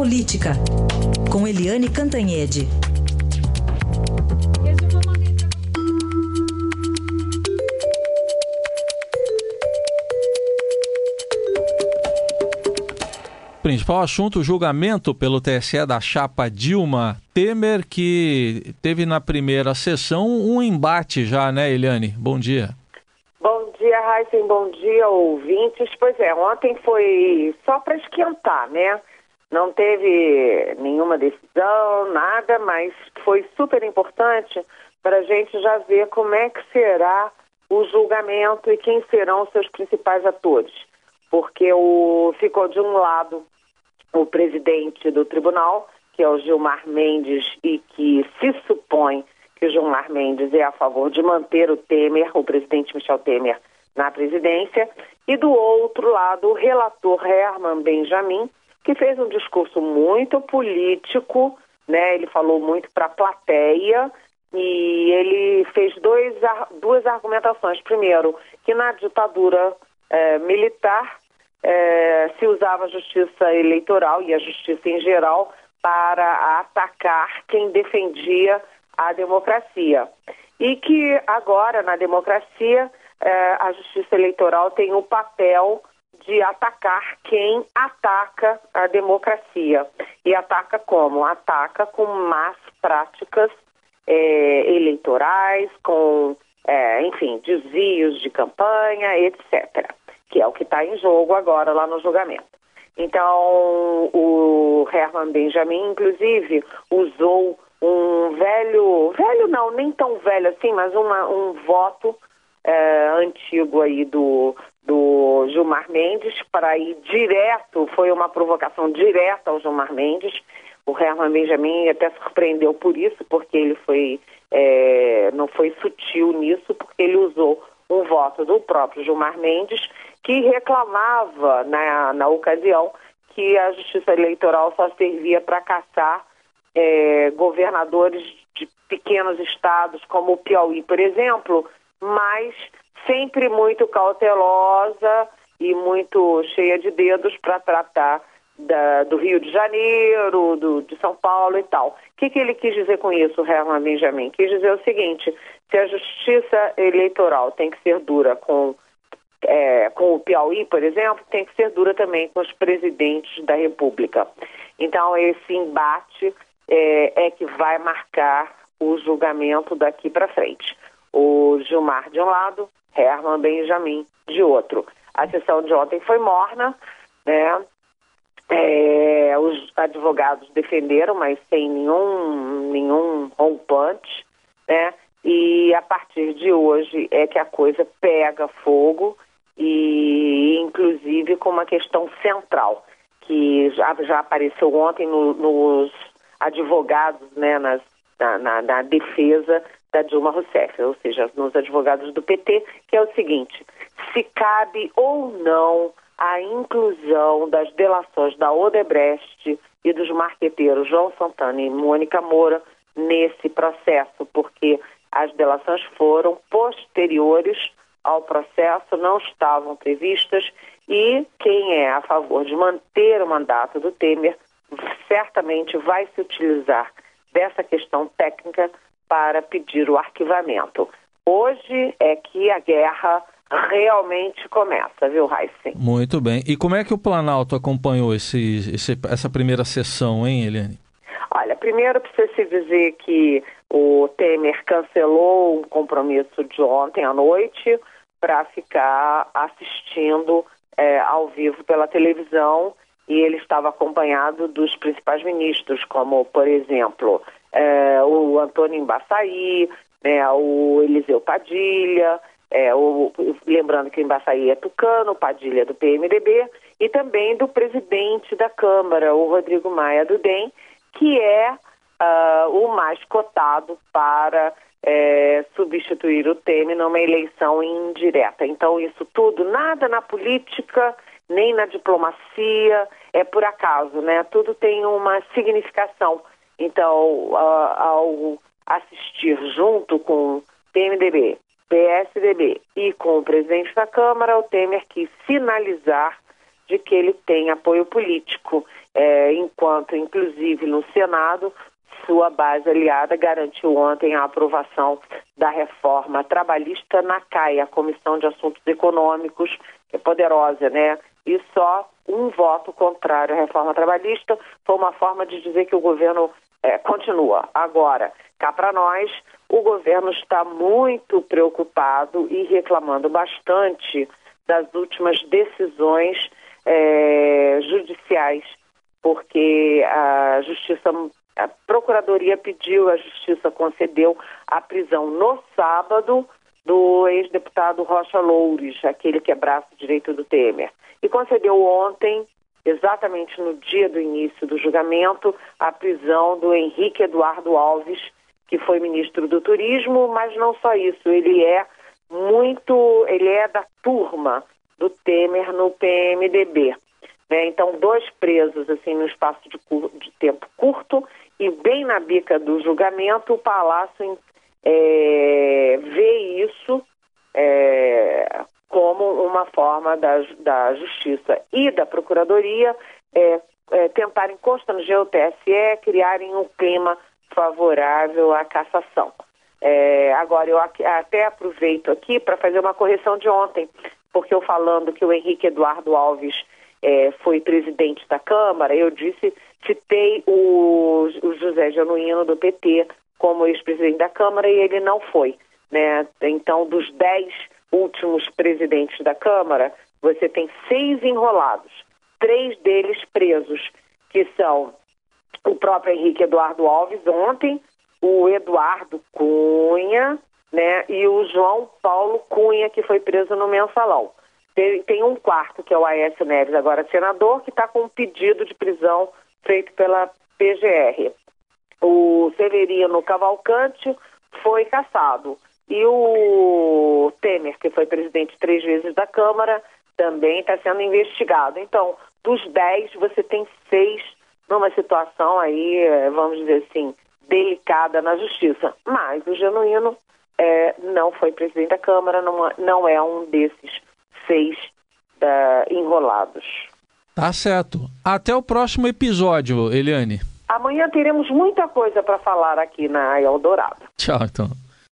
Política, com Eliane Cantanhede. Principal assunto, o julgamento pelo TSE da chapa Dilma Temer, que teve na primeira sessão um embate já, né, Eliane? Bom dia. Bom dia, Raíssen, bom dia, ouvintes. Pois é, ontem foi só para esquentar, né? Não teve nenhuma decisão, nada, mas foi super importante para a gente já ver como é que será o julgamento e quem serão os seus principais atores. Porque o, ficou de um lado o presidente do tribunal, que é o Gilmar Mendes, e que se supõe que o Gilmar Mendes é a favor de manter o Temer, o presidente Michel Temer, na presidência, e do outro lado o relator Herman Benjamin, que fez um discurso muito político, né? Ele falou muito para a plateia e ele fez dois, duas argumentações. Primeiro, que na ditadura eh, militar eh, se usava a justiça eleitoral e a justiça em geral para atacar quem defendia a democracia. E que agora, na democracia, eh, a justiça eleitoral tem o papel de atacar quem ataca a democracia. E ataca como? Ataca com más práticas é, eleitorais, com, é, enfim, desvios de campanha, etc. Que é o que está em jogo agora lá no julgamento. Então, o Herman Benjamin, inclusive, usou um velho, velho não, nem tão velho assim, mas uma, um voto é, antigo aí do, do Gilmar Mendes para ir direto, foi uma provocação direta ao Gilmar Mendes. O Herman Benjamin até surpreendeu por isso, porque ele foi é, não foi sutil nisso, porque ele usou um voto do próprio Gilmar Mendes, que reclamava na, na ocasião que a justiça eleitoral só servia para caçar é, governadores de pequenos estados, como o Piauí, por exemplo, mas sempre muito cautelosa e muito cheia de dedos para tratar da, do Rio de Janeiro, do, de São Paulo e tal. O que, que ele quis dizer com isso, Herman Benjamin? Quis dizer o seguinte: se a justiça eleitoral tem que ser dura com, é, com o Piauí, por exemplo, tem que ser dura também com os presidentes da República. Então, esse embate é, é que vai marcar o julgamento daqui para frente o Gilmar de um lado, Herman Benjamin de outro. A sessão de ontem foi morna, né? É, os advogados defenderam, mas sem nenhum, nenhum rompante, né? E a partir de hoje é que a coisa pega fogo e inclusive com uma questão central que já, já apareceu ontem no, nos advogados, né, nas, na, na, na defesa da Dilma Rousseff, ou seja, nos advogados do PT, que é o seguinte: se cabe ou não a inclusão das delações da Odebrecht e dos marqueteiros João Santana e Mônica Moura nesse processo, porque as delações foram posteriores ao processo, não estavam previstas e quem é a favor de manter o mandato do Temer certamente vai se utilizar dessa questão técnica para pedir o arquivamento. Hoje é que a guerra realmente começa, viu, Heisen? Muito bem. E como é que o Planalto acompanhou esse, esse, essa primeira sessão, hein, Eliane? Olha, primeiro precisa se dizer que o Temer cancelou um compromisso de ontem à noite para ficar assistindo é, ao vivo pela televisão e ele estava acompanhado dos principais ministros, como, por exemplo, é, o Antônio Embaçaí, né, o Eliseu Padilha, é, o, lembrando que o Embaçaí é tucano, Padilha é do PMDB, e também do presidente da Câmara, o Rodrigo Maia do DEM, que é uh, o mais cotado para é, substituir o Temer numa eleição indireta. Então, isso tudo, nada na política, nem na diplomacia, é por acaso, né? Tudo tem uma significação. Então, ao assistir junto com PMDB, PSDB e com o presidente da Câmara, o Temer quis sinalizar de que ele tem apoio político. é, enquanto, inclusive, no Senado, sua base aliada garantiu ontem a aprovação da reforma trabalhista na CAI, a Comissão de Assuntos Econômicos, é poderosa, né? E só um voto contrário à reforma trabalhista foi uma forma de dizer que o governo é, continua. Agora, cá para nós, o governo está muito preocupado e reclamando bastante das últimas decisões é, judiciais, porque a justiça, a procuradoria pediu, a justiça concedeu a prisão no sábado do ex-deputado Rocha Loures, aquele que é braço direito do Temer, e concedeu ontem exatamente no dia do início do julgamento, a prisão do Henrique Eduardo Alves, que foi ministro do Turismo, mas não só isso, ele é muito, ele é da turma do Temer no PMDB. Né? Então, dois presos assim no espaço de, de, tempo curto e bem na bica do julgamento, o Palácio é, vê isso é, como uma forma da, da Justiça e da Procuradoria é, é, tentarem constranger o TSE, criarem um clima favorável à cassação. É, agora, eu até aproveito aqui para fazer uma correção de ontem, porque eu falando que o Henrique Eduardo Alves é, foi presidente da Câmara, eu disse, citei o, o José Genuíno do PT como ex-presidente da Câmara e ele não foi. Né? Então, dos dez últimos presidentes da Câmara, você tem seis enrolados, três deles presos, que são o próprio Henrique Eduardo Alves ontem, o Eduardo Cunha, né, e o João Paulo Cunha, que foi preso no mensalão. Tem, tem um quarto, que é o Aécio Neves, agora senador, que está com um pedido de prisão feito pela PGR. O Severino Cavalcante foi caçado. E o Temer, que foi presidente três vezes da Câmara, também está sendo investigado. Então, dos dez, você tem seis numa situação aí, eh, vamos dizer assim, delicada na justiça. Mas o Genuíno é, não foi presidente da Câmara, não, não é um desses seis uh, enrolados. Tá certo. Até o próximo episódio, Eliane. Amanhã teremos muita coisa para falar aqui na Eldorado. Tchau, então.